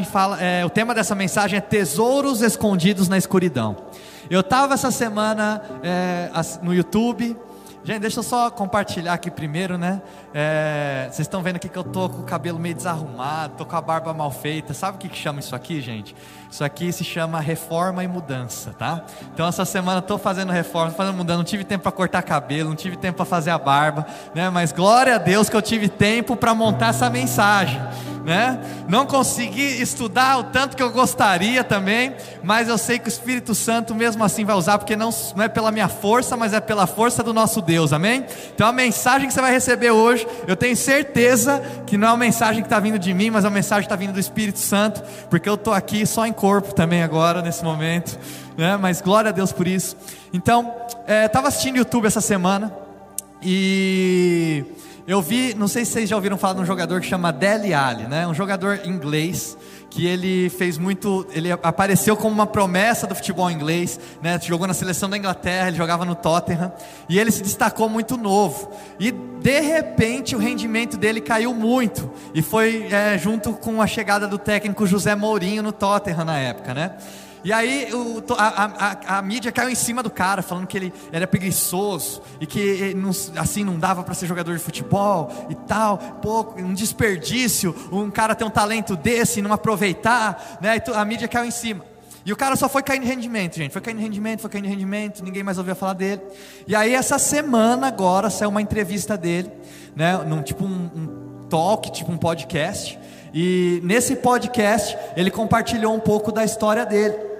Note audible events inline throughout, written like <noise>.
fala, é, o tema dessa mensagem é tesouros escondidos na escuridão. Eu estava essa semana é, no YouTube. Gente, deixa eu só compartilhar aqui primeiro, né? É, vocês estão vendo aqui que eu tô com o cabelo meio desarrumado, tô com a barba mal feita. Sabe o que, chama isso aqui, gente? Isso aqui se chama reforma e mudança, tá? Então essa semana estou fazendo reforma, fazendo mudança, não tive tempo para cortar cabelo, não tive tempo para fazer a barba, né? Mas glória a Deus que eu tive tempo para montar essa mensagem, né? Não consegui estudar o tanto que eu gostaria também, mas eu sei que o Espírito Santo mesmo assim vai usar, porque não, não é pela minha força, mas é pela força do nosso Deus, amém? Então a mensagem que você vai receber hoje, eu tenho certeza que não é uma mensagem que está vindo de mim, mas é uma mensagem que está vindo do Espírito Santo, porque eu estou aqui só em corpo também agora, nesse momento, né? mas glória a Deus por isso. Então, estava é, assistindo YouTube essa semana e eu vi, não sei se vocês já ouviram falar de um jogador que chama Dele Alli, né? um jogador inglês que ele fez muito, ele apareceu como uma promessa do futebol inglês, né? Jogou na seleção da Inglaterra, ele jogava no Tottenham e ele se destacou muito novo. E de repente o rendimento dele caiu muito e foi é, junto com a chegada do técnico José Mourinho no Tottenham na época, né? E aí o, a, a, a, mídia caiu em cima do cara, falando que ele era preguiçoso e que assim não dava para ser jogador de futebol e tal, pouco, um desperdício, um cara ter um talento desse e não aproveitar, né? a mídia caiu em cima. E o cara só foi caindo em rendimento, gente. Foi caindo em rendimento, foi caindo em rendimento, ninguém mais ouvia falar dele. E aí essa semana agora saiu uma entrevista dele, né? Num tipo um, um talk, tipo um podcast. E nesse podcast ele compartilhou um pouco da história dele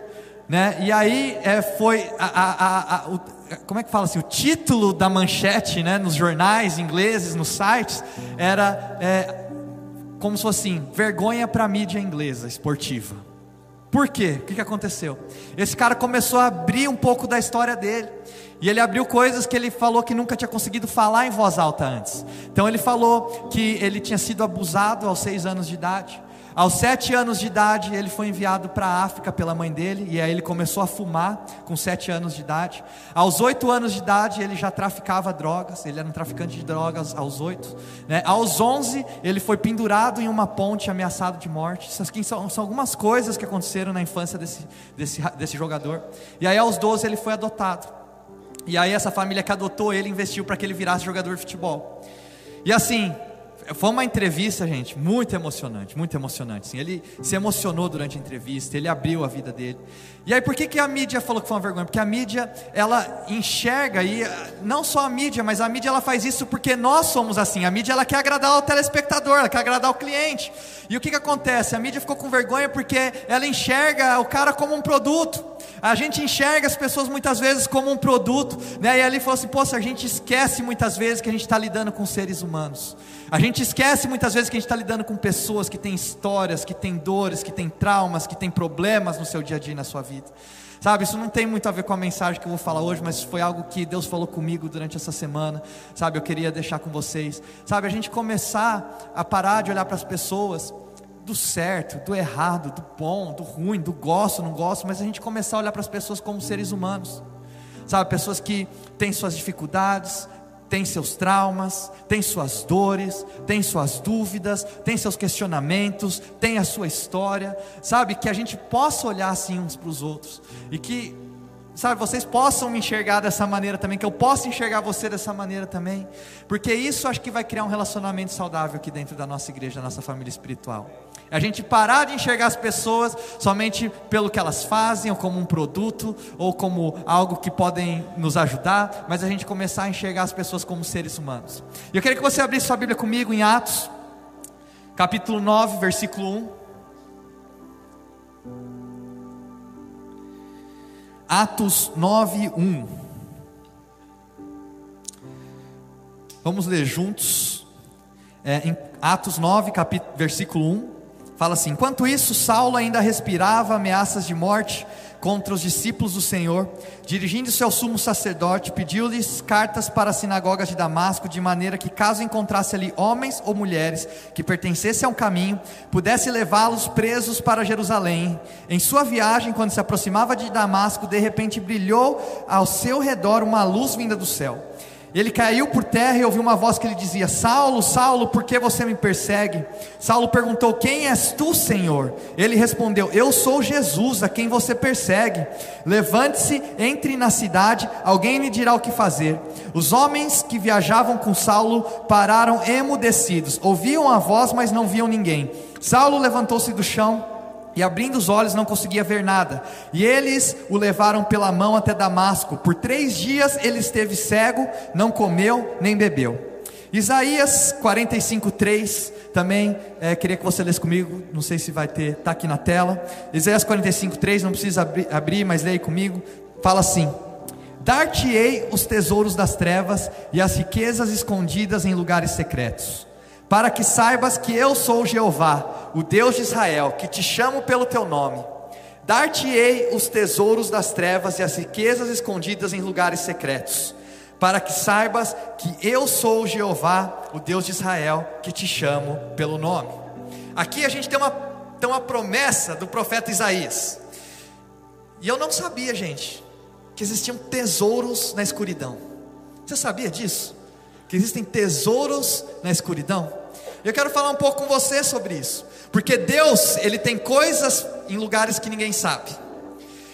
né? E aí é, foi a, a, a, o, como é que fala assim? O título da manchete, né? Nos jornais ingleses, nos sites, era é, como se fosse assim: vergonha para a mídia inglesa esportiva. Por quê? O que, que aconteceu? Esse cara começou a abrir um pouco da história dele. E ele abriu coisas que ele falou que nunca tinha conseguido falar em voz alta antes. Então ele falou que ele tinha sido abusado aos seis anos de idade. Aos sete anos de idade, ele foi enviado para a África pela mãe dele, e aí ele começou a fumar com sete anos de idade. Aos oito anos de idade, ele já traficava drogas, ele era um traficante de drogas aos oito. Né? Aos onze, ele foi pendurado em uma ponte, ameaçado de morte. Isso aqui são, são algumas coisas que aconteceram na infância desse, desse, desse jogador. E aí, aos doze, ele foi adotado. E aí, essa família que adotou ele investiu para que ele virasse jogador de futebol. E assim, foi uma entrevista, gente, muito emocionante, muito emocionante. Sim. Ele se emocionou durante a entrevista, ele abriu a vida dele. E aí, por que, que a mídia falou que foi uma vergonha? Porque a mídia, ela enxerga, e não só a mídia, mas a mídia ela faz isso porque nós somos assim. A mídia ela quer agradar o telespectador, ela quer agradar o cliente. E o que, que acontece? A mídia ficou com vergonha porque ela enxerga o cara como um produto. A gente enxerga as pessoas muitas vezes como um produto, né? E ali falou assim: poxa, a gente esquece muitas vezes que a gente está lidando com seres humanos. A gente esquece muitas vezes que a gente está lidando com pessoas que têm histórias, que têm dores, que têm traumas, que têm problemas no seu dia a dia e na sua vida. Sabe, isso não tem muito a ver com a mensagem que eu vou falar hoje, mas foi algo que Deus falou comigo durante essa semana. Sabe, eu queria deixar com vocês. Sabe, a gente começar a parar de olhar para as pessoas do certo, do errado, do bom, do ruim, do gosto, não gosto, mas a gente começar a olhar para as pessoas como seres humanos. Sabe, pessoas que têm suas dificuldades, tem seus traumas, tem suas dores, tem suas dúvidas, tem seus questionamentos, tem a sua história, sabe? Que a gente possa olhar assim uns para os outros e que, sabe, vocês possam me enxergar dessa maneira também, que eu possa enxergar você dessa maneira também, porque isso acho que vai criar um relacionamento saudável aqui dentro da nossa igreja, da nossa família espiritual. A gente parar de enxergar as pessoas somente pelo que elas fazem, ou como um produto, ou como algo que podem nos ajudar, mas a gente começar a enxergar as pessoas como seres humanos. E eu queria que você abrisse sua Bíblia comigo em Atos, capítulo 9, versículo 1. Atos 9, 1. Vamos ler juntos. É, em Atos 9, capítulo, versículo 1. Fala assim: enquanto isso, Saulo ainda respirava ameaças de morte contra os discípulos do Senhor. Dirigindo-se ao sumo sacerdote, pediu-lhes cartas para as sinagogas de Damasco, de maneira que, caso encontrasse ali homens ou mulheres que pertencessem ao caminho, pudesse levá-los presos para Jerusalém. Em sua viagem, quando se aproximava de Damasco, de repente brilhou ao seu redor uma luz vinda do céu Ele caiu por terra e ouviu uma voz que lhe dizia: Saulo, Saulo, por que você me persegue? Saulo perguntou: Quem és tu, Senhor? Ele respondeu: Eu sou Jesus, a quem você persegue. Levante-se, entre na cidade, alguém lhe dirá o que fazer. Os homens que viajavam com Saulo pararam emudecidos, ouviam a voz, mas não viam ninguém. Saulo levantou-se do chão e abrindo os olhos não conseguia ver nada. E eles o levaram pela mão até Damasco. Por três dias ele esteve cego, não comeu nem bebeu. Isaías 45:3 também é, queria que você lesse comigo. Não sei se vai ter, tá aqui na tela. Isaías 45:3 não precisa abrir, abrir, mas leia comigo. Fala assim: Dar-te-ei os tesouros das trevas e as riquezas escondidas em lugares secretos para que saibas que eu sou Jeová, o Deus de Israel, que te chamo pelo teu nome. Dar-te-ei os tesouros das trevas e as riquezas escondidas em lugares secretos, para que saibas que eu sou Jeová, o Deus de Israel, que te chamo pelo nome. Aqui a gente tem uma, tem uma promessa do profeta Isaías, e eu não sabia, gente, que existiam tesouros na escuridão. Você sabia disso? Que existem tesouros na escuridão? Eu quero falar um pouco com você sobre isso, porque Deus, ele tem coisas em lugares que ninguém sabe.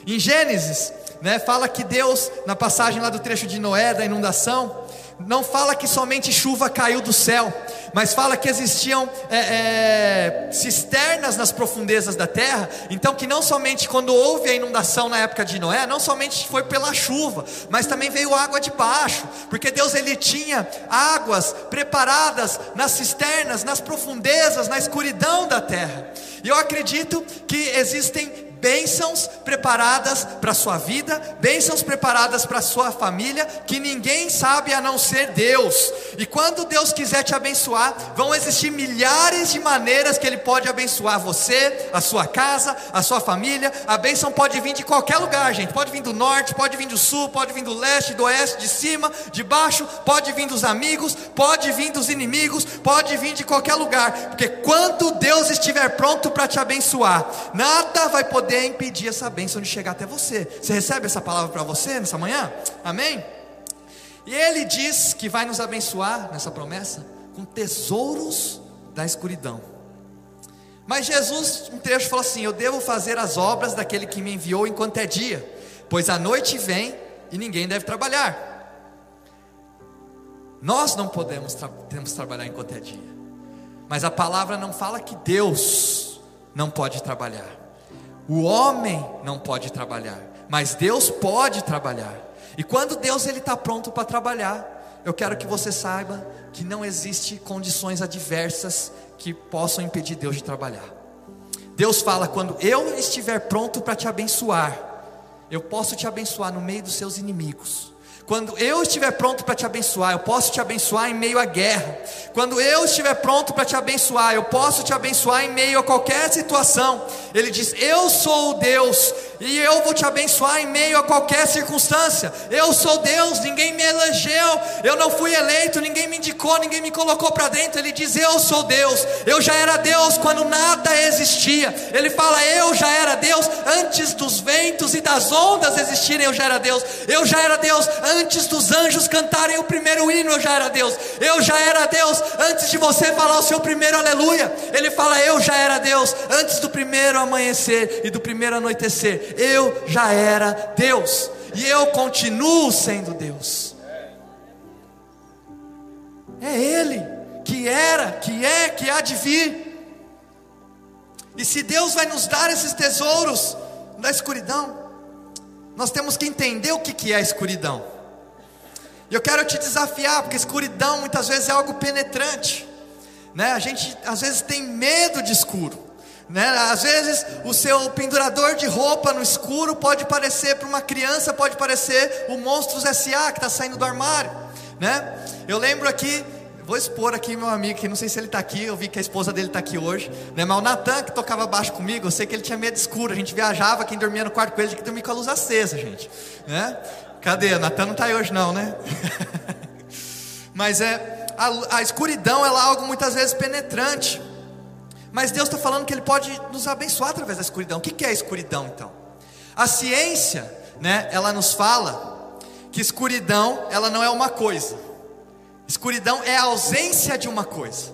Em Gênesis, né, fala que Deus, na passagem lá do trecho de Noé, da inundação, não fala que somente chuva caiu do céu, mas fala que existiam é, é, cisternas nas profundezas da terra. Então, que não somente quando houve a inundação na época de Noé, não somente foi pela chuva, mas também veio água de baixo, porque Deus ele tinha águas preparadas nas cisternas, nas profundezas, na escuridão da terra. E eu acredito que existem bênçãos preparadas para a sua vida, bênçãos preparadas para a sua família, que ninguém sabe a não ser Deus. E quando Deus quiser te abençoar, vão existir milhares de maneiras que Ele pode abençoar você, a sua casa, a sua família. A bênção pode vir de qualquer lugar, gente. Pode vir do norte, pode vir do sul, pode vir do leste, do oeste, de cima, de baixo, pode vir dos amigos, pode vir dos inimigos, pode vir de qualquer lugar. Porque quando Deus estiver pronto para te abençoar, nada vai poder poder impedir essa bênção de chegar até você. Você recebe essa palavra para você nessa manhã? Amém? E ele diz que vai nos abençoar nessa promessa com tesouros da escuridão. Mas Jesus, um trecho falou assim: Eu devo fazer as obras daquele que me enviou enquanto é dia, pois a noite vem e ninguém deve trabalhar. Nós não podemos tra temos trabalhar enquanto é dia, mas a palavra não fala que Deus não pode trabalhar. O homem não pode trabalhar, mas Deus pode trabalhar. E quando Deus ele está pronto para trabalhar, eu quero que você saiba que não existe condições adversas que possam impedir Deus de trabalhar. Deus fala: quando eu estiver pronto para te abençoar, eu posso te abençoar no meio dos seus inimigos. Quando eu estiver pronto para te abençoar, eu posso te abençoar em meio à guerra. Quando eu estiver pronto para te abençoar, eu posso te abençoar em meio a qualquer situação. Ele diz: Eu sou o Deus e eu vou te abençoar em meio a qualquer circunstância. Eu sou Deus, ninguém me elegeu, eu não fui eleito, ninguém me indicou, ninguém me colocou para dentro. Ele diz: Eu sou Deus, eu já era Deus quando nada existia. Ele fala: Eu já era Deus antes dos ventos e das ondas existirem, eu já era Deus. Eu já era Deus antes dos anjos cantarem o primeiro hino, eu já era Deus. Eu já era Deus antes de você falar o seu primeiro aleluia. Ele fala: Eu já era Deus antes do primeiro amanhecer e do primeiro anoitecer eu já era Deus e eu continuo sendo Deus. É Ele que era, que é, que há de vir. E se Deus vai nos dar esses tesouros da escuridão, nós temos que entender o que é a escuridão. E eu quero te desafiar, porque escuridão muitas vezes é algo penetrante. Né? A gente às vezes tem medo de escuro. Né? Às vezes o seu pendurador de roupa no escuro pode parecer para uma criança, pode parecer o Monstros S.A. que está saindo do armário. Né? Eu lembro aqui, vou expor aqui meu amigo, que não sei se ele está aqui, eu vi que a esposa dele está aqui hoje. Né? Mas o Natan que tocava baixo comigo, eu sei que ele tinha medo escuro. A gente viajava, quem dormia no quarto com ele tinha que dormir com a luz acesa, gente. Né? Cadê? Natan não está aí hoje não, né? <laughs> Mas é a, a escuridão ela é algo muitas vezes penetrante. Mas Deus está falando que Ele pode nos abençoar através da escuridão. O que é a escuridão então? A ciência, né, ela nos fala que escuridão ela não é uma coisa. Escuridão é a ausência de uma coisa.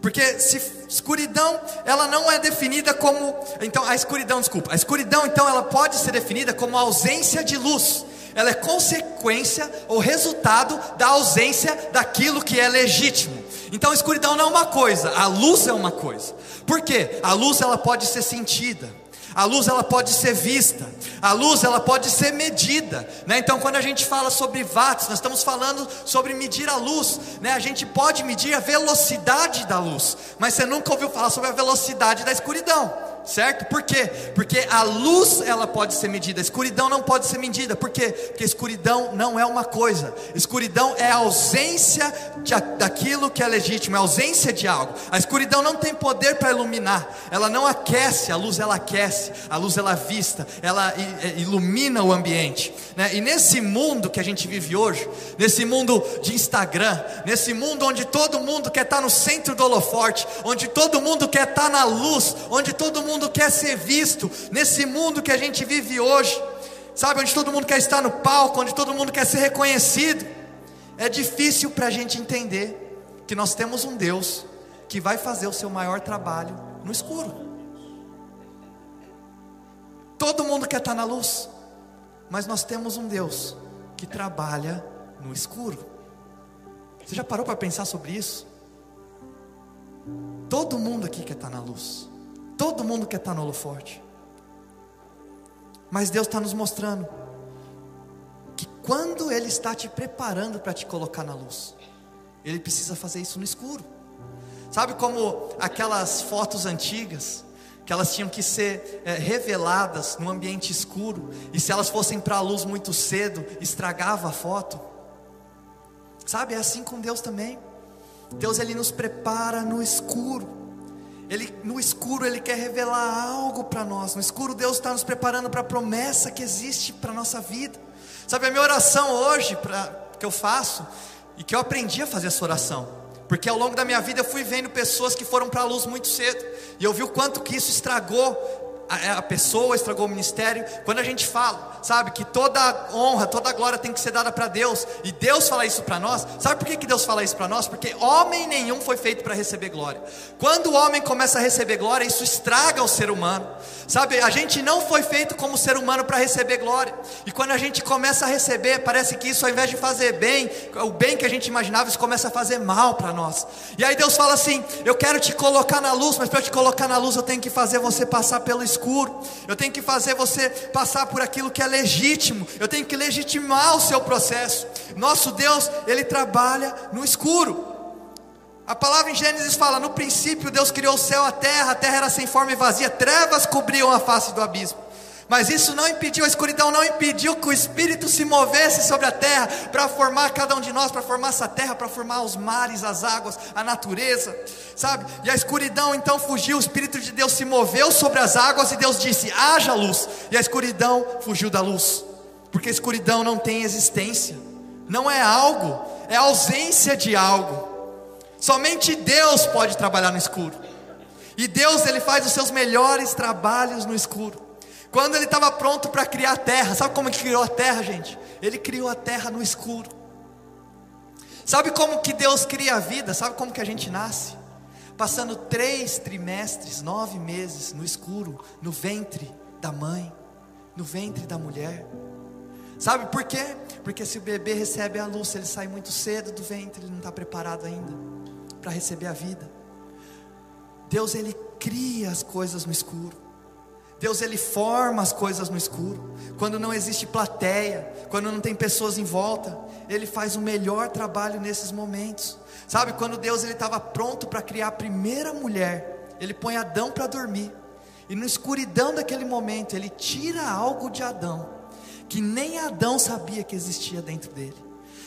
Porque se escuridão, ela não é definida como, então a escuridão, desculpa, a escuridão então ela pode ser definida como ausência de luz. Ela é consequência ou resultado da ausência daquilo que é legítimo. Então a escuridão não é uma coisa, a luz é uma coisa. Por quê? A luz ela pode ser sentida. A luz ela pode ser vista, a luz ela pode ser medida, né? Então quando a gente fala sobre watts, nós estamos falando sobre medir a luz, né? A gente pode medir a velocidade da luz, mas você nunca ouviu falar sobre a velocidade da escuridão certo? Por quê? Porque a luz ela pode ser medida, a escuridão não pode ser medida. Por quê? Porque escuridão não é uma coisa. Escuridão é a ausência de, daquilo que é legítimo, é a ausência de algo. A escuridão não tem poder para iluminar. Ela não aquece, a luz ela aquece, a luz ela vista, ela ilumina o ambiente. Né? E nesse mundo que a gente vive hoje, nesse mundo de Instagram, nesse mundo onde todo mundo quer estar no centro do holoforte, onde todo mundo quer estar na luz, onde todo mundo mundo quer ser visto, nesse mundo que a gente vive hoje, sabe, onde todo mundo quer estar no palco, onde todo mundo quer ser reconhecido, é difícil para a gente entender que nós temos um Deus que vai fazer o seu maior trabalho no escuro. Todo mundo quer estar na luz, mas nós temos um Deus que trabalha no escuro. Você já parou para pensar sobre isso? Todo mundo aqui quer estar na luz. Todo mundo quer estar no holoforte. Mas Deus está nos mostrando que quando Ele está te preparando para te colocar na luz, Ele precisa fazer isso no escuro. Sabe como aquelas fotos antigas, que elas tinham que ser é, reveladas no ambiente escuro, e se elas fossem para a luz muito cedo, estragava a foto? Sabe, é assim com Deus também. Deus ele nos prepara no escuro. Ele, no escuro, Ele quer revelar algo para nós. No escuro, Deus está nos preparando para a promessa que existe para a nossa vida. Sabe, a minha oração hoje, pra, que eu faço, e que eu aprendi a fazer essa oração, porque ao longo da minha vida eu fui vendo pessoas que foram para a luz muito cedo, e eu vi o quanto que isso estragou a, a pessoa, estragou o ministério. Quando a gente fala, sabe, que toda honra, toda glória tem que ser dada para Deus, e Deus fala isso para nós, sabe por que, que Deus fala isso para nós? Porque homem nenhum foi feito para receber glória. Quando o homem começa a receber glória, isso estraga o ser humano, sabe? A gente não foi feito como ser humano para receber glória, e quando a gente começa a receber, parece que isso ao invés de fazer bem, o bem que a gente imaginava, isso começa a fazer mal para nós. E aí Deus fala assim: Eu quero te colocar na luz, mas para te colocar na luz, eu tenho que fazer você passar pelo escuro, eu tenho que fazer você passar por aquilo que é legítimo, eu tenho que legitimar o seu processo. Nosso Deus, Ele trabalha no escuro. A palavra em Gênesis fala: no princípio Deus criou o céu, a terra, a terra era sem forma e vazia, trevas cobriam a face do abismo. Mas isso não impediu, a escuridão não impediu que o Espírito se movesse sobre a terra para formar cada um de nós, para formar essa terra, para formar os mares, as águas, a natureza, sabe? E a escuridão então fugiu, o Espírito de Deus se moveu sobre as águas e Deus disse: haja luz. E a escuridão fugiu da luz, porque a escuridão não tem existência, não é algo, é ausência de algo. Somente Deus pode trabalhar no escuro. E Deus ele faz os seus melhores trabalhos no escuro. Quando ele estava pronto para criar a terra, sabe como ele criou a terra, gente? Ele criou a terra no escuro. Sabe como que Deus cria a vida? Sabe como que a gente nasce? Passando três trimestres, nove meses no escuro, no ventre da mãe, no ventre da mulher. Sabe por quê? Porque se o bebê recebe a luz, ele sai muito cedo do ventre, ele não está preparado ainda para receber a vida. Deus ele cria as coisas no escuro. Deus ele forma as coisas no escuro. Quando não existe plateia, quando não tem pessoas em volta, ele faz o melhor trabalho nesses momentos. Sabe, quando Deus ele estava pronto para criar a primeira mulher, ele põe Adão para dormir. E na escuridão daquele momento, ele tira algo de Adão que nem Adão sabia que existia dentro dele.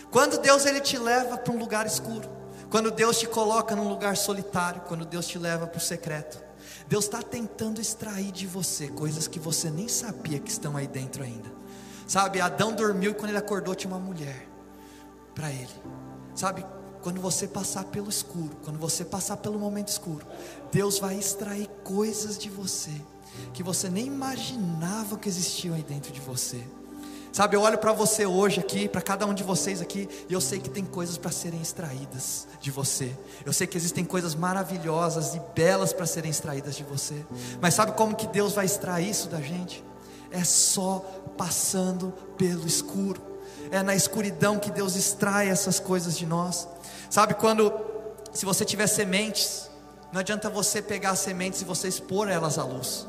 Quando Deus ele te leva para um lugar escuro, quando Deus te coloca num lugar solitário, quando Deus te leva para o secreto, Deus está tentando extrair de você coisas que você nem sabia que estão aí dentro ainda. Sabe, Adão dormiu e quando ele acordou tinha uma mulher para ele. Sabe, quando você passar pelo escuro, quando você passar pelo momento escuro, Deus vai extrair coisas de você que você nem imaginava que existiam aí dentro de você. Sabe, eu olho para você hoje aqui, para cada um de vocês aqui, e eu sei que tem coisas para serem extraídas de você. Eu sei que existem coisas maravilhosas e belas para serem extraídas de você. Mas sabe como que Deus vai extrair isso da gente? É só passando pelo escuro. É na escuridão que Deus extrai essas coisas de nós. Sabe quando se você tiver sementes, não adianta você pegar as sementes e você expor elas à luz.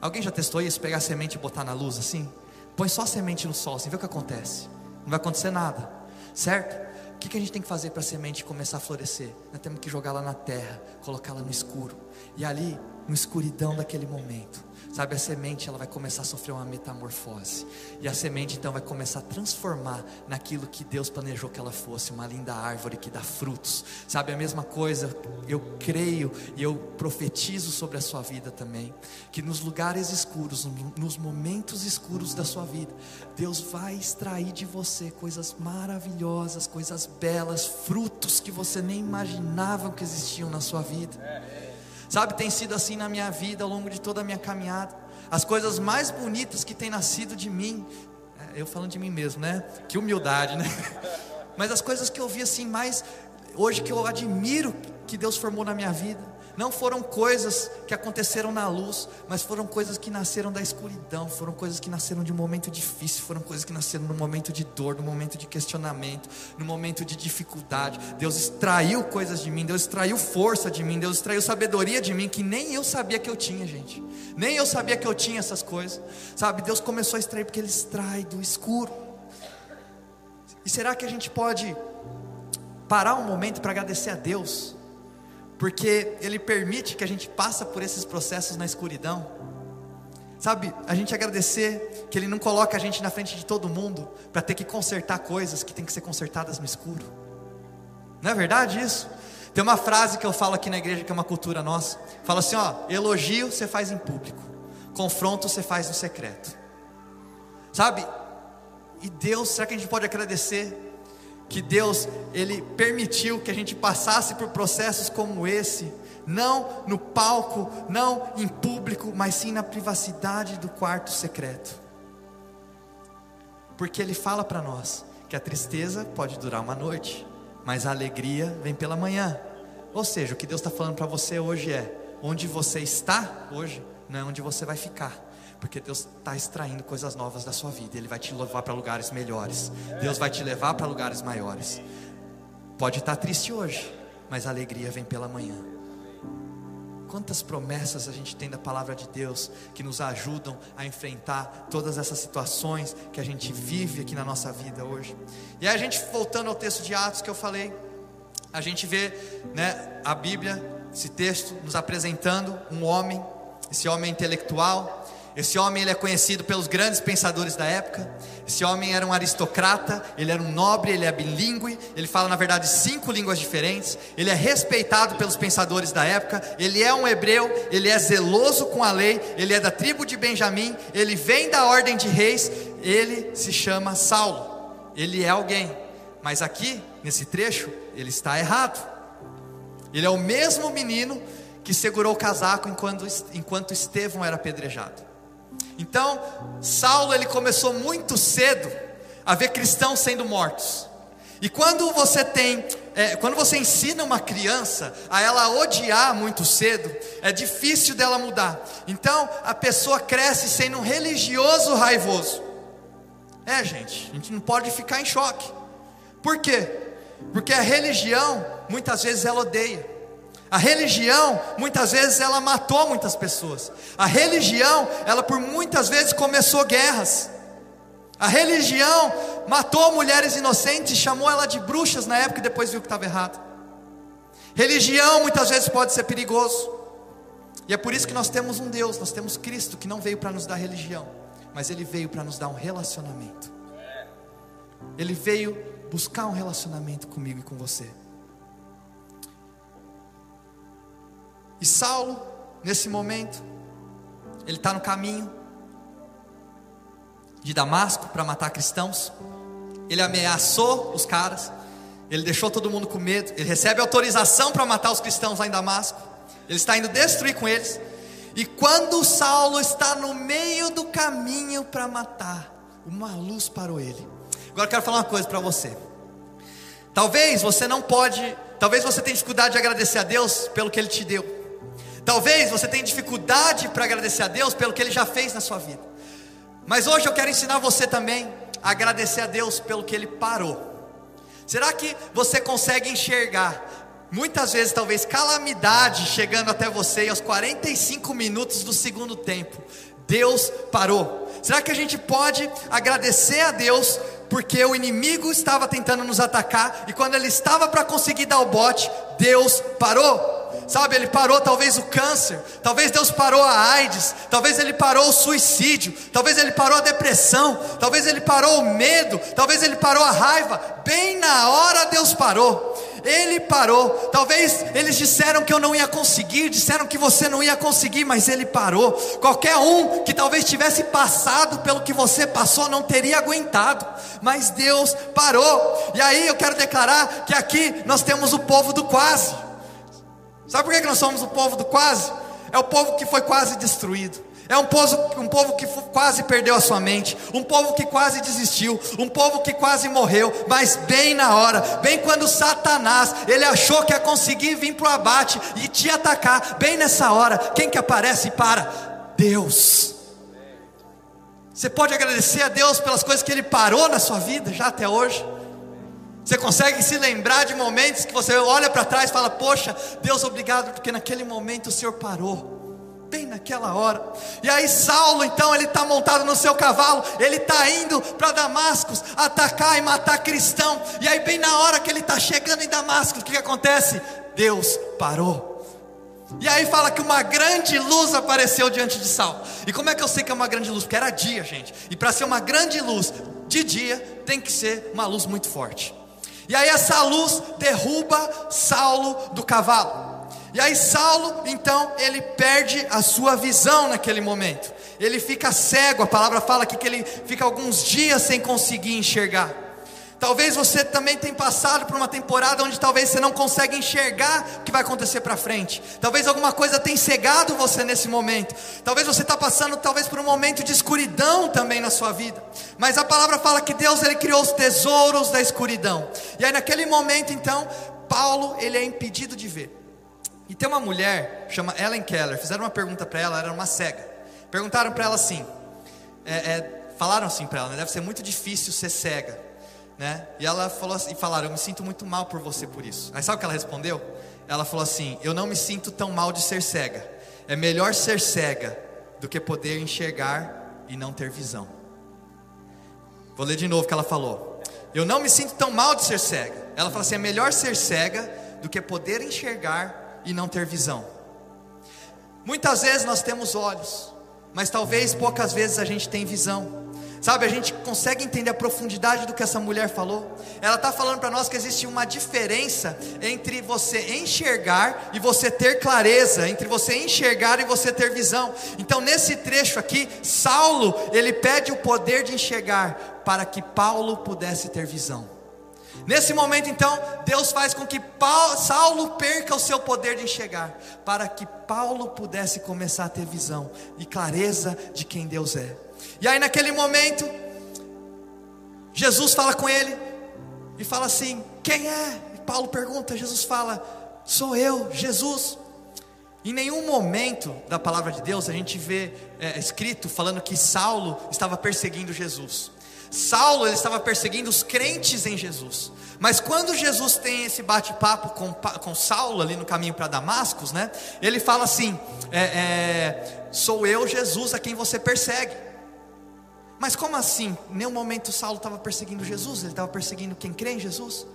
Alguém já testou isso? Pegar a semente e botar na luz assim? Põe só semente no sol, assim, vê o que acontece. Não vai acontecer nada, certo? O que, que a gente tem que fazer para a semente começar a florescer? Nós temos que jogá-la na terra, colocá-la no escuro. E ali, no escuridão daquele momento, Sabe, a semente ela vai começar a sofrer uma metamorfose. E a semente então vai começar a transformar naquilo que Deus planejou que ela fosse, uma linda árvore que dá frutos. Sabe, a mesma coisa, eu creio e eu profetizo sobre a sua vida também, que nos lugares escuros, nos momentos escuros da sua vida, Deus vai extrair de você coisas maravilhosas, coisas belas, frutos que você nem imaginava que existiam na sua vida. Sabe, tem sido assim na minha vida ao longo de toda a minha caminhada. As coisas mais bonitas que têm nascido de mim, é, eu falando de mim mesmo, né? Que humildade, né? <laughs> Mas as coisas que eu vi assim mais hoje que eu admiro que Deus formou na minha vida, não foram coisas que aconteceram na luz, mas foram coisas que nasceram da escuridão, foram coisas que nasceram de um momento difícil, foram coisas que nasceram no momento de dor, no momento de questionamento, no momento de dificuldade. Deus extraiu coisas de mim, Deus extraiu força de mim, Deus extraiu sabedoria de mim que nem eu sabia que eu tinha, gente. Nem eu sabia que eu tinha essas coisas. Sabe, Deus começou a extrair porque ele extrai do escuro. E será que a gente pode parar um momento para agradecer a Deus? Porque Ele permite que a gente passe por esses processos na escuridão. Sabe, a gente agradecer que Ele não coloca a gente na frente de todo mundo para ter que consertar coisas que tem que ser consertadas no escuro. Não é verdade isso? Tem uma frase que eu falo aqui na igreja que é uma cultura nossa. Fala assim, ó, elogio você faz em público, confronto você faz no secreto. Sabe? E Deus, será que a gente pode agradecer que Deus ele permitiu que a gente passasse por processos como esse, não no palco, não em público, mas sim na privacidade do quarto secreto. Porque ele fala para nós que a tristeza pode durar uma noite, mas a alegria vem pela manhã. Ou seja, o que Deus está falando para você hoje é: onde você está hoje, não é onde você vai ficar porque Deus está extraindo coisas novas da sua vida. Ele vai te levar para lugares melhores. Deus vai te levar para lugares maiores. Pode estar triste hoje, mas a alegria vem pela manhã. Quantas promessas a gente tem da palavra de Deus que nos ajudam a enfrentar todas essas situações que a gente vive aqui na nossa vida hoje. E aí a gente voltando ao texto de Atos que eu falei, a gente vê, né, a Bíblia, esse texto nos apresentando um homem, esse homem intelectual, esse homem ele é conhecido pelos grandes pensadores da época. Esse homem era um aristocrata, ele era um nobre, ele é bilíngue, ele fala na verdade cinco línguas diferentes. Ele é respeitado pelos pensadores da época. Ele é um hebreu, ele é zeloso com a lei, ele é da tribo de Benjamim, ele vem da ordem de reis. Ele se chama Saulo. Ele é alguém, mas aqui nesse trecho ele está errado. Ele é o mesmo menino que segurou o casaco enquanto, enquanto Estevão era apedrejado. Então, Saulo ele começou muito cedo a ver cristãos sendo mortos. E quando você tem, é, quando você ensina uma criança a ela odiar muito cedo, é difícil dela mudar. Então a pessoa cresce sendo um religioso raivoso. É, gente, a gente não pode ficar em choque. Por quê? Porque a religião muitas vezes ela odeia. A religião, muitas vezes, ela matou muitas pessoas. A religião, ela por muitas vezes começou guerras. A religião matou mulheres inocentes, chamou ela de bruxas na época e depois viu que estava errado. Religião muitas vezes pode ser perigoso. E é por isso que nós temos um Deus, nós temos Cristo que não veio para nos dar religião, mas ele veio para nos dar um relacionamento. Ele veio buscar um relacionamento comigo e com você. E Saulo, nesse momento, ele está no caminho de Damasco para matar cristãos. Ele ameaçou os caras, ele deixou todo mundo com medo. Ele recebe autorização para matar os cristãos lá em Damasco. Ele está indo destruir com eles. E quando Saulo está no meio do caminho para matar, uma luz parou ele. Agora eu quero falar uma coisa para você. Talvez você não pode, talvez você tenha dificuldade de agradecer a Deus pelo que Ele te deu. Talvez você tenha dificuldade para agradecer a Deus pelo que Ele já fez na sua vida. Mas hoje eu quero ensinar você também a agradecer a Deus pelo que Ele parou. Será que você consegue enxergar muitas vezes talvez calamidade chegando até você e aos 45 minutos do segundo tempo? Deus parou. Será que a gente pode agradecer a Deus porque o inimigo estava tentando nos atacar e quando ele estava para conseguir dar o bote, Deus parou? Sabe, ele parou talvez o câncer, talvez Deus parou a AIDS, talvez ele parou o suicídio, talvez ele parou a depressão, talvez ele parou o medo, talvez ele parou a raiva. Bem na hora Deus parou. Ele parou. Talvez eles disseram que eu não ia conseguir, disseram que você não ia conseguir, mas ele parou. Qualquer um que talvez tivesse passado pelo que você passou não teria aguentado, mas Deus parou. E aí eu quero declarar que aqui nós temos o povo do quase. Sabe por que nós somos o povo do quase? É o povo que foi quase destruído. É um povo, um povo que quase perdeu a sua mente, um povo que quase desistiu, um povo que quase morreu, mas bem na hora, bem quando Satanás, ele achou que ia conseguir vir para o abate e te atacar, bem nessa hora, quem que aparece para? Deus. Você pode agradecer a Deus pelas coisas que Ele parou na sua vida já até hoje. Você consegue se lembrar de momentos que você olha para trás e fala: Poxa, Deus, obrigado, porque naquele momento o Senhor parou. Bem naquela hora, e aí Saulo, então, ele está montado no seu cavalo, ele está indo para Damascus atacar e matar cristão, e aí, bem na hora que ele está chegando em Damasco, o que, que acontece? Deus parou. E aí fala que uma grande luz apareceu diante de Saulo. E como é que eu sei que é uma grande luz? Porque era dia, gente. E para ser uma grande luz de dia, tem que ser uma luz muito forte. E aí essa luz derruba Saulo do cavalo. E aí Saulo, então, ele perde a sua visão naquele momento. Ele fica cego, a palavra fala aqui que ele fica alguns dias sem conseguir enxergar. Talvez você também tenha passado por uma temporada onde talvez você não consegue enxergar o que vai acontecer para frente. Talvez alguma coisa tenha cegado você nesse momento. Talvez você está passando talvez por um momento de escuridão também na sua vida. Mas a palavra fala que Deus ele criou os tesouros da escuridão. E aí naquele momento então Paulo ele é impedido de ver. E tem uma mulher chama Ellen Keller. Fizeram uma pergunta para ela, era uma cega. Perguntaram para ela assim, é, é, falaram assim para ela, né, deve ser muito difícil ser cega né? E ela falou assim, e falaram, eu me sinto muito mal por você por isso. Aí sabe o que ela respondeu? Ela falou assim: Eu não me sinto tão mal de ser cega. É melhor ser cega do que poder enxergar e não ter visão. Vou ler de novo o que ela falou. Eu não me sinto tão mal de ser cega. Ela falou assim: é melhor ser cega do que poder enxergar e não ter visão. Muitas vezes nós temos olhos, mas talvez poucas vezes a gente tem visão. Sabe, a gente consegue entender a profundidade do que essa mulher falou. Ela está falando para nós que existe uma diferença entre você enxergar e você ter clareza, entre você enxergar e você ter visão. Então, nesse trecho aqui, Saulo, ele pede o poder de enxergar para que Paulo pudesse ter visão. Nesse momento, então, Deus faz com que Paulo, Saulo perca o seu poder de enxergar, para que Paulo pudesse começar a ter visão e clareza de quem Deus é. E aí naquele momento, Jesus fala com ele e fala assim: Quem é? E Paulo pergunta, Jesus fala: Sou eu, Jesus. Em nenhum momento da palavra de Deus a gente vê é, escrito falando que Saulo estava perseguindo Jesus. Saulo ele estava perseguindo os crentes em Jesus. Mas quando Jesus tem esse bate-papo com, com Saulo ali no caminho para Damascus, né? Ele fala assim: é, é, Sou eu, Jesus, a quem você persegue. Mas como assim? Em nenhum momento Saulo estava perseguindo Jesus, ele estava perseguindo quem crê em Jesus.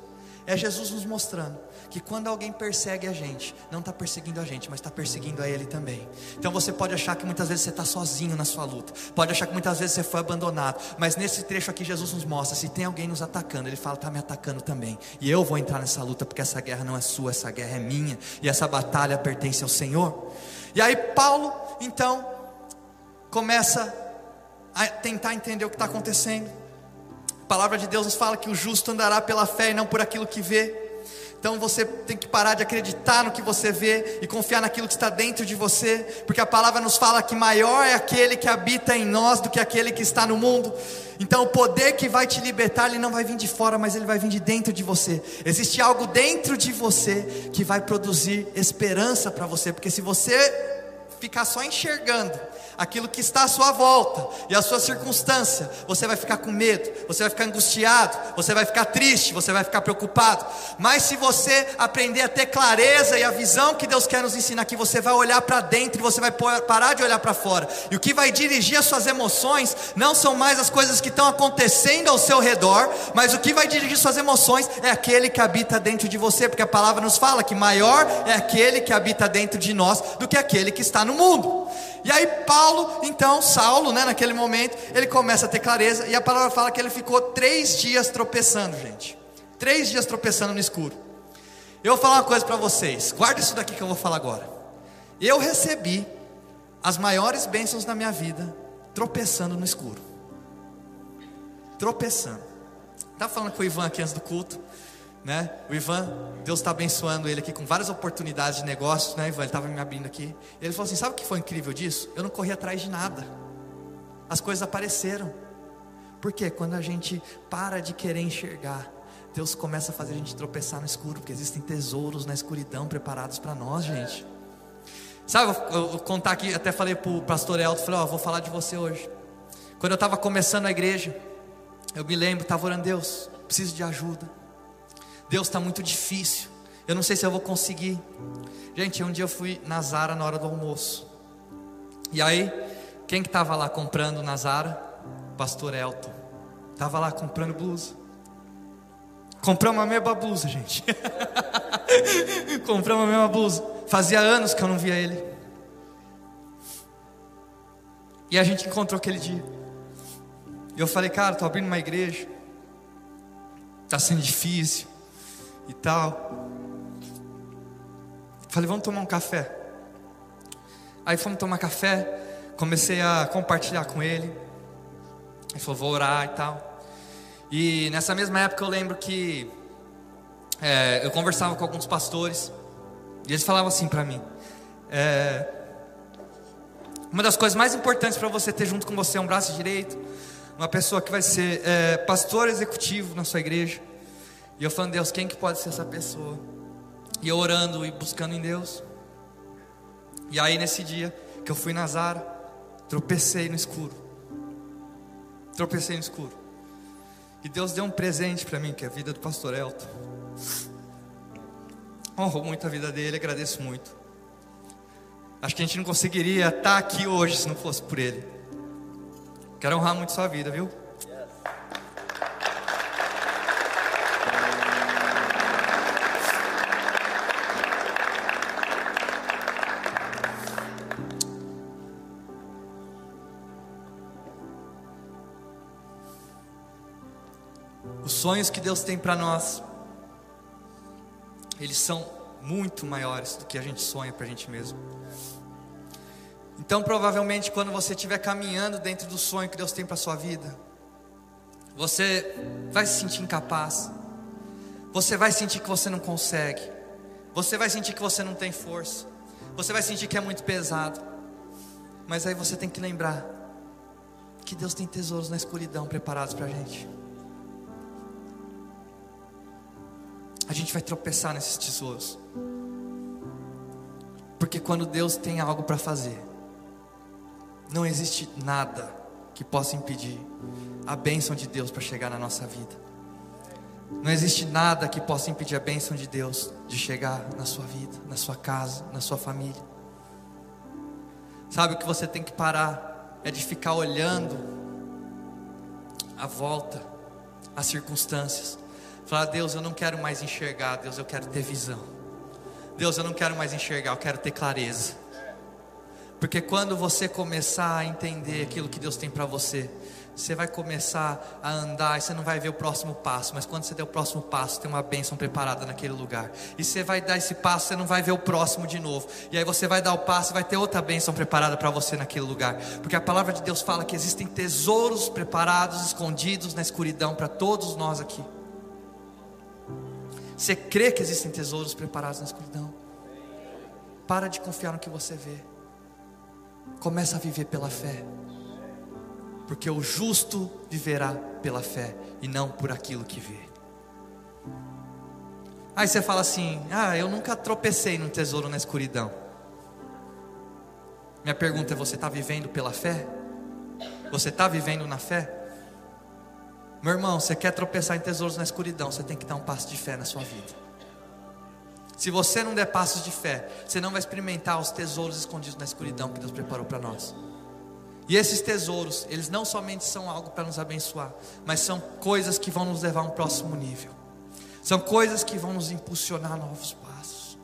É Jesus nos mostrando que quando alguém persegue a gente, não está perseguindo a gente, mas está perseguindo a Ele também. Então você pode achar que muitas vezes você está sozinho na sua luta, pode achar que muitas vezes você foi abandonado, mas nesse trecho aqui Jesus nos mostra: se tem alguém nos atacando, Ele fala, está me atacando também, e eu vou entrar nessa luta, porque essa guerra não é sua, essa guerra é minha, e essa batalha pertence ao Senhor. E aí Paulo, então, começa a tentar entender o que está acontecendo. A palavra de Deus nos fala que o justo andará pela fé e não por aquilo que vê. Então você tem que parar de acreditar no que você vê e confiar naquilo que está dentro de você, porque a palavra nos fala que maior é aquele que habita em nós do que aquele que está no mundo. Então o poder que vai te libertar, ele não vai vir de fora, mas ele vai vir de dentro de você. Existe algo dentro de você que vai produzir esperança para você, porque se você ficar só enxergando aquilo que está à sua volta e a sua circunstância, você vai ficar com medo, você vai ficar angustiado, você vai ficar triste, você vai ficar preocupado. Mas se você aprender a ter clareza e a visão que Deus quer nos ensinar aqui, você vai olhar para dentro e você vai parar de olhar para fora. E o que vai dirigir as suas emoções não são mais as coisas que estão acontecendo ao seu redor, mas o que vai dirigir suas emoções é aquele que habita dentro de você, porque a palavra nos fala que maior é aquele que habita dentro de nós do que aquele que está no mundo. E aí Paulo, então, Saulo, né, naquele momento, ele começa a ter clareza, e a palavra fala que ele ficou três dias tropeçando, gente. Três dias tropeçando no escuro. Eu vou falar uma coisa para vocês, guarda isso daqui que eu vou falar agora. Eu recebi as maiores bênçãos da minha vida tropeçando no escuro. Tropeçando. Estava falando com o Ivan aqui antes do culto né? O Ivan, Deus está abençoando ele aqui com várias oportunidades de negócio, né, Ivan? Ele estava me abrindo aqui. Ele falou assim: sabe o que foi incrível disso? Eu não corri atrás de nada. As coisas apareceram. Por quê? Quando a gente para de querer enxergar, Deus começa a fazer a gente tropeçar no escuro, porque existem tesouros na escuridão preparados para nós, gente. Sabe, eu vou contar aqui, até falei para o pastor Elton, falei, ó, oh, vou falar de você hoje. Quando eu estava começando a igreja, eu me lembro, estava orando, Deus, preciso de ajuda. Deus está muito difícil. Eu não sei se eu vou conseguir. Gente, um dia eu fui na Zara na hora do almoço. E aí, quem que estava lá comprando na Zara? Pastor Elton. Estava lá comprando blusa. Compramos a mesma blusa, gente. <laughs> Compramos a mesma blusa. Fazia anos que eu não via ele. E a gente encontrou aquele dia. E eu falei, cara, estou abrindo uma igreja. Está sendo difícil e tal. Falei, vamos tomar um café. Aí fomos tomar café, comecei a compartilhar com ele. Ele falou, vou orar e tal. E nessa mesma época eu lembro que é, eu conversava com alguns pastores e eles falavam assim para mim: é, uma das coisas mais importantes para você ter junto com você é um braço direito, uma pessoa que vai ser é, pastor executivo na sua igreja. E eu falando, Deus, quem que pode ser essa pessoa? E eu orando e buscando em Deus. E aí nesse dia que eu fui na Zara, tropecei no escuro. Tropecei no escuro. E Deus deu um presente para mim, que é a vida do pastor Elton. Honro muito a vida dele, agradeço muito. Acho que a gente não conseguiria estar aqui hoje se não fosse por ele. Quero honrar muito sua vida, viu? Sonhos que Deus tem para nós, eles são muito maiores do que a gente sonha para a gente mesmo. Então, provavelmente, quando você estiver caminhando dentro do sonho que Deus tem para sua vida, você vai se sentir incapaz, você vai sentir que você não consegue, você vai sentir que você não tem força, você vai sentir que é muito pesado, mas aí você tem que lembrar que Deus tem tesouros na escuridão preparados para a gente. A gente vai tropeçar nesses tesouros. Porque quando Deus tem algo para fazer, não existe nada que possa impedir a bênção de Deus para chegar na nossa vida. Não existe nada que possa impedir a bênção de Deus de chegar na sua vida, na sua casa, na sua família. Sabe o que você tem que parar é de ficar olhando a volta, as circunstâncias. Falar, Deus, eu não quero mais enxergar, Deus, eu quero ter visão. Deus, eu não quero mais enxergar, eu quero ter clareza. Porque quando você começar a entender aquilo que Deus tem para você, você vai começar a andar e você não vai ver o próximo passo, mas quando você der o próximo passo, tem uma bênção preparada naquele lugar. E você vai dar esse passo, você não vai ver o próximo de novo. E aí você vai dar o passo e vai ter outra bênção preparada para você naquele lugar. Porque a palavra de Deus fala que existem tesouros preparados, escondidos na escuridão para todos nós aqui. Você crê que existem tesouros preparados na escuridão? Para de confiar no que você vê. Começa a viver pela fé. Porque o justo viverá pela fé e não por aquilo que vê. Aí você fala assim: Ah, eu nunca tropecei no tesouro na escuridão. Minha pergunta é: você está vivendo pela fé? Você está vivendo na fé? Meu irmão, você quer tropeçar em tesouros na escuridão, você tem que dar um passo de fé na sua vida. Se você não der passos de fé, você não vai experimentar os tesouros escondidos na escuridão que Deus preparou para nós. E esses tesouros, eles não somente são algo para nos abençoar, mas são coisas que vão nos levar a um próximo nível. São coisas que vão nos impulsionar a novos passos.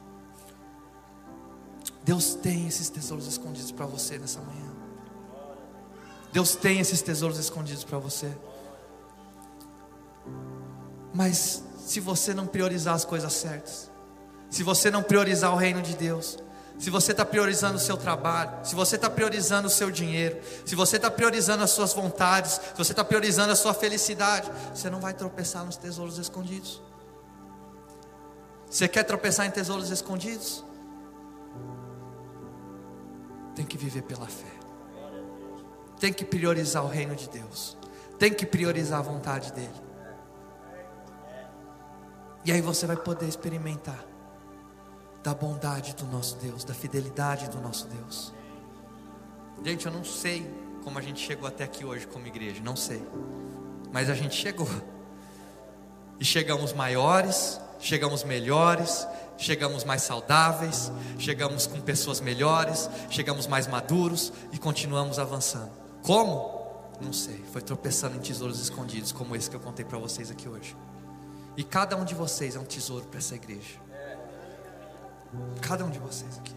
Deus tem esses tesouros escondidos para você nessa manhã. Deus tem esses tesouros escondidos para você. Mas se você não priorizar as coisas certas, se você não priorizar o reino de Deus, se você está priorizando o seu trabalho, se você está priorizando o seu dinheiro, se você está priorizando as suas vontades, se você está priorizando a sua felicidade, você não vai tropeçar nos tesouros escondidos. Você quer tropeçar em tesouros escondidos? Tem que viver pela fé. Tem que priorizar o reino de Deus. Tem que priorizar a vontade dEle. E aí você vai poder experimentar da bondade do nosso Deus, da fidelidade do nosso Deus. Gente, eu não sei como a gente chegou até aqui hoje como igreja, não sei. Mas a gente chegou. E chegamos maiores, chegamos melhores, chegamos mais saudáveis, chegamos com pessoas melhores, chegamos mais maduros e continuamos avançando. Como? Não sei. Foi tropeçando em tesouros escondidos, como esse que eu contei para vocês aqui hoje. E cada um de vocês é um tesouro para essa igreja. Cada um de vocês aqui.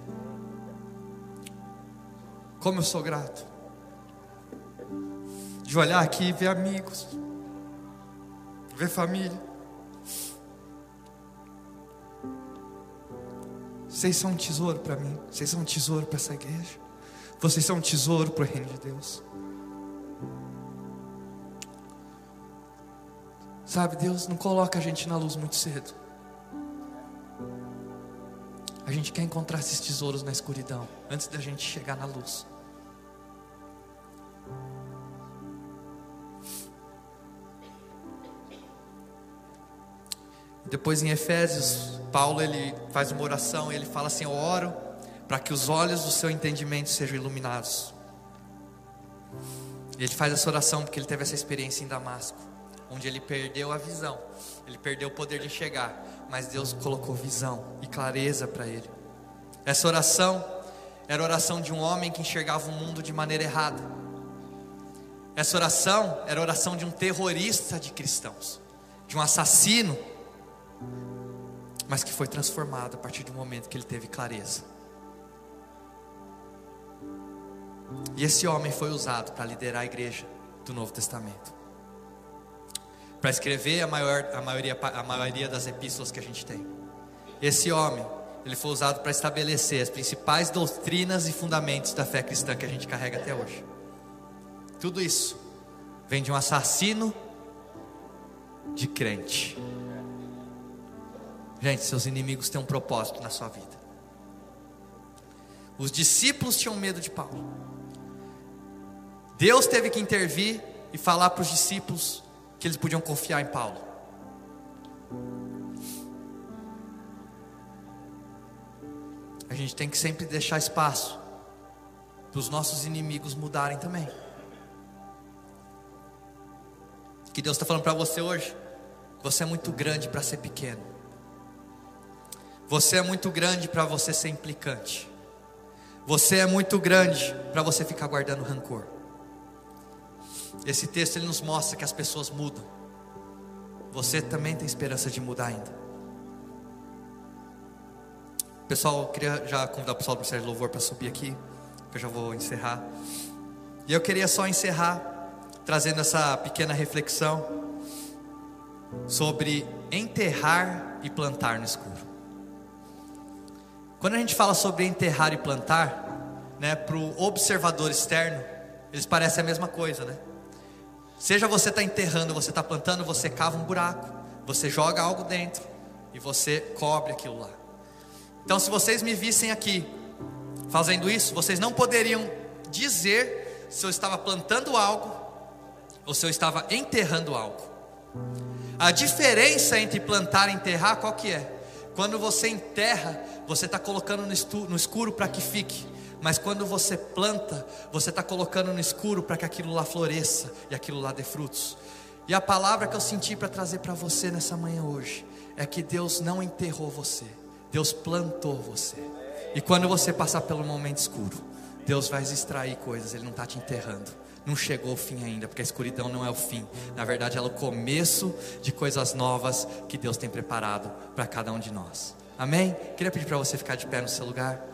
Como eu sou grato. De olhar aqui e ver amigos. Ver família. Vocês são um tesouro para mim. Vocês são um tesouro para essa igreja. Vocês são um tesouro para o reino de Deus. Sabe, Deus não coloca a gente na luz muito cedo. A gente quer encontrar esses tesouros na escuridão, antes da gente chegar na luz. Depois em Efésios, Paulo ele faz uma oração e ele fala assim: Eu oro para que os olhos do seu entendimento sejam iluminados. E ele faz essa oração porque ele teve essa experiência em Damasco onde ele perdeu a visão, ele perdeu o poder de enxergar, mas Deus colocou visão e clareza para ele. Essa oração era a oração de um homem que enxergava o mundo de maneira errada. Essa oração era a oração de um terrorista de cristãos, de um assassino, mas que foi transformado a partir do momento que ele teve clareza. E esse homem foi usado para liderar a igreja do Novo Testamento para escrever a, maior, a, maioria, a maioria das epístolas que a gente tem. Esse homem, ele foi usado para estabelecer as principais doutrinas e fundamentos da fé cristã que a gente carrega até hoje. Tudo isso vem de um assassino de crente. Gente, seus inimigos têm um propósito na sua vida. Os discípulos tinham medo de Paulo. Deus teve que intervir e falar para os discípulos que eles podiam confiar em Paulo. A gente tem que sempre deixar espaço para os nossos inimigos mudarem também. Que Deus está falando para você hoje. Você é muito grande para ser pequeno. Você é muito grande para você ser implicante. Você é muito grande para você ficar guardando rancor. Esse texto ele nos mostra que as pessoas mudam. Você também tem esperança de mudar ainda. Pessoal, eu queria já convidar o pessoal do Ministério de Louvor para subir aqui, que eu já vou encerrar. E eu queria só encerrar trazendo essa pequena reflexão sobre enterrar e plantar no escuro. Quando a gente fala sobre enterrar e plantar, né, para o observador externo, eles parecem a mesma coisa, né? Seja você está enterrando, você está plantando, você cava um buraco, você joga algo dentro, e você cobre aquilo lá. Então, se vocês me vissem aqui fazendo isso, vocês não poderiam dizer se eu estava plantando algo ou se eu estava enterrando algo. A diferença entre plantar e enterrar qual que é? Quando você enterra, você está colocando no escuro para que fique. Mas quando você planta, você está colocando no escuro para que aquilo lá floresça e aquilo lá dê frutos. E a palavra que eu senti para trazer para você nessa manhã hoje é que Deus não enterrou você, Deus plantou você. E quando você passar pelo momento escuro, Deus vai extrair coisas, Ele não está te enterrando. Não chegou o fim ainda, porque a escuridão não é o fim. Na verdade, ela é o começo de coisas novas que Deus tem preparado para cada um de nós. Amém? Queria pedir para você ficar de pé no seu lugar.